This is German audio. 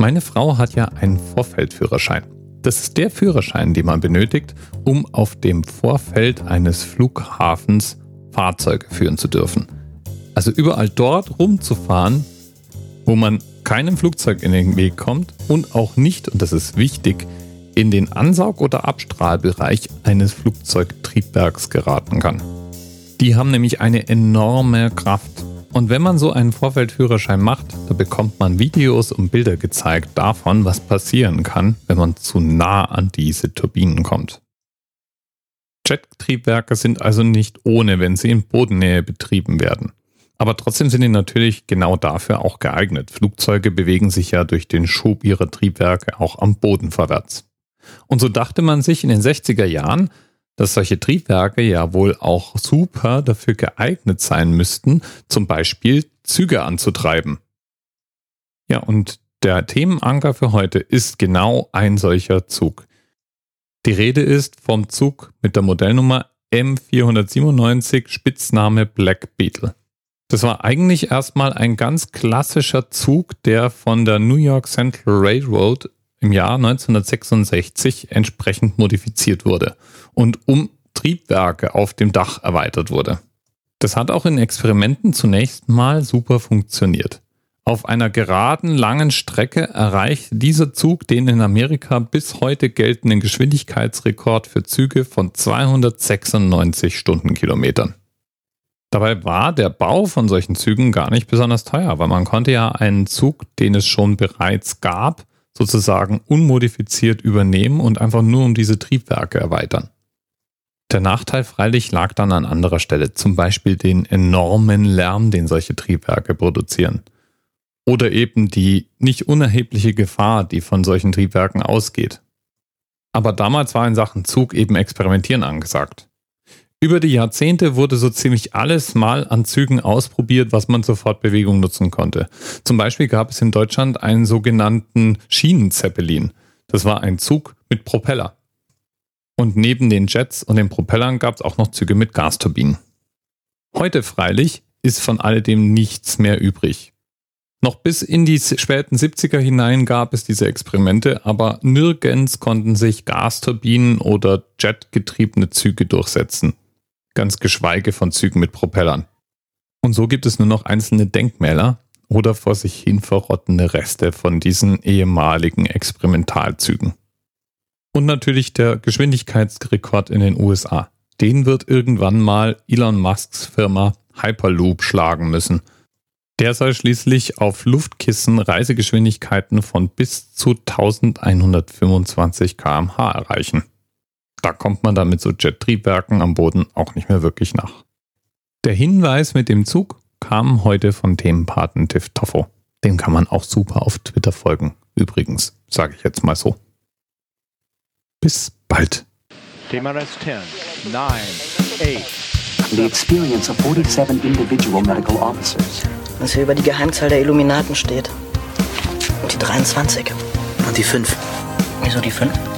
Meine Frau hat ja einen Vorfeldführerschein. Das ist der Führerschein, den man benötigt, um auf dem Vorfeld eines Flughafens Fahrzeuge führen zu dürfen. Also überall dort rumzufahren, wo man keinem Flugzeug in den Weg kommt und auch nicht, und das ist wichtig, in den Ansaug- oder Abstrahlbereich eines Flugzeugtriebwerks geraten kann. Die haben nämlich eine enorme Kraft und wenn man so einen Vorfeldführerschein macht, da bekommt man Videos und Bilder gezeigt davon, was passieren kann, wenn man zu nah an diese Turbinen kommt. Jettriebwerke sind also nicht ohne, wenn sie in Bodennähe betrieben werden. Aber trotzdem sind die natürlich genau dafür auch geeignet. Flugzeuge bewegen sich ja durch den Schub ihrer Triebwerke auch am Boden vorwärts. Und so dachte man sich in den 60er Jahren, dass solche Triebwerke ja wohl auch super dafür geeignet sein müssten, zum Beispiel Züge anzutreiben. Ja, und der Themenanker für heute ist genau ein solcher Zug. Die Rede ist vom Zug mit der Modellnummer M497 Spitzname Black Beetle. Das war eigentlich erstmal ein ganz klassischer Zug, der von der New York Central Railroad im Jahr 1966 entsprechend modifiziert wurde und um Triebwerke auf dem Dach erweitert wurde. Das hat auch in Experimenten zunächst mal super funktioniert. Auf einer geraden, langen Strecke erreicht dieser Zug den in Amerika bis heute geltenden Geschwindigkeitsrekord für Züge von 296 Stundenkilometern. Dabei war der Bau von solchen Zügen gar nicht besonders teuer, weil man konnte ja einen Zug, den es schon bereits gab, sozusagen unmodifiziert übernehmen und einfach nur um diese Triebwerke erweitern. Der Nachteil freilich lag dann an anderer Stelle, zum Beispiel den enormen Lärm, den solche Triebwerke produzieren. Oder eben die nicht unerhebliche Gefahr, die von solchen Triebwerken ausgeht. Aber damals war in Sachen Zug eben Experimentieren angesagt. Über die Jahrzehnte wurde so ziemlich alles mal an Zügen ausprobiert, was man zur Fortbewegung nutzen konnte. Zum Beispiel gab es in Deutschland einen sogenannten Schienenzeppelin. Das war ein Zug mit Propeller. Und neben den Jets und den Propellern gab es auch noch Züge mit Gasturbinen. Heute freilich ist von alledem nichts mehr übrig. Noch bis in die späten 70er hinein gab es diese Experimente, aber nirgends konnten sich Gasturbinen oder jetgetriebene Züge durchsetzen ganz geschweige von Zügen mit Propellern. Und so gibt es nur noch einzelne Denkmäler oder vor sich hin verrottende Reste von diesen ehemaligen Experimentalzügen. Und natürlich der Geschwindigkeitsrekord in den USA. Den wird irgendwann mal Elon Musks Firma Hyperloop schlagen müssen. Der soll schließlich auf Luftkissen Reisegeschwindigkeiten von bis zu 1125 km/h erreichen da kommt man dann mit so Jet-Triebwerken am Boden auch nicht mehr wirklich nach. Der Hinweis mit dem Zug kam heute von Themenpaten Tiff Toffo. Dem kann man auch super auf Twitter folgen. Übrigens, sage ich jetzt mal so. Bis bald. TMRS 10, 9, 8. The experience of 47 individual medical officers. Was hier über die Geheimzahl der Illuminaten steht. Und die 23. Und die 5. Wieso die 5?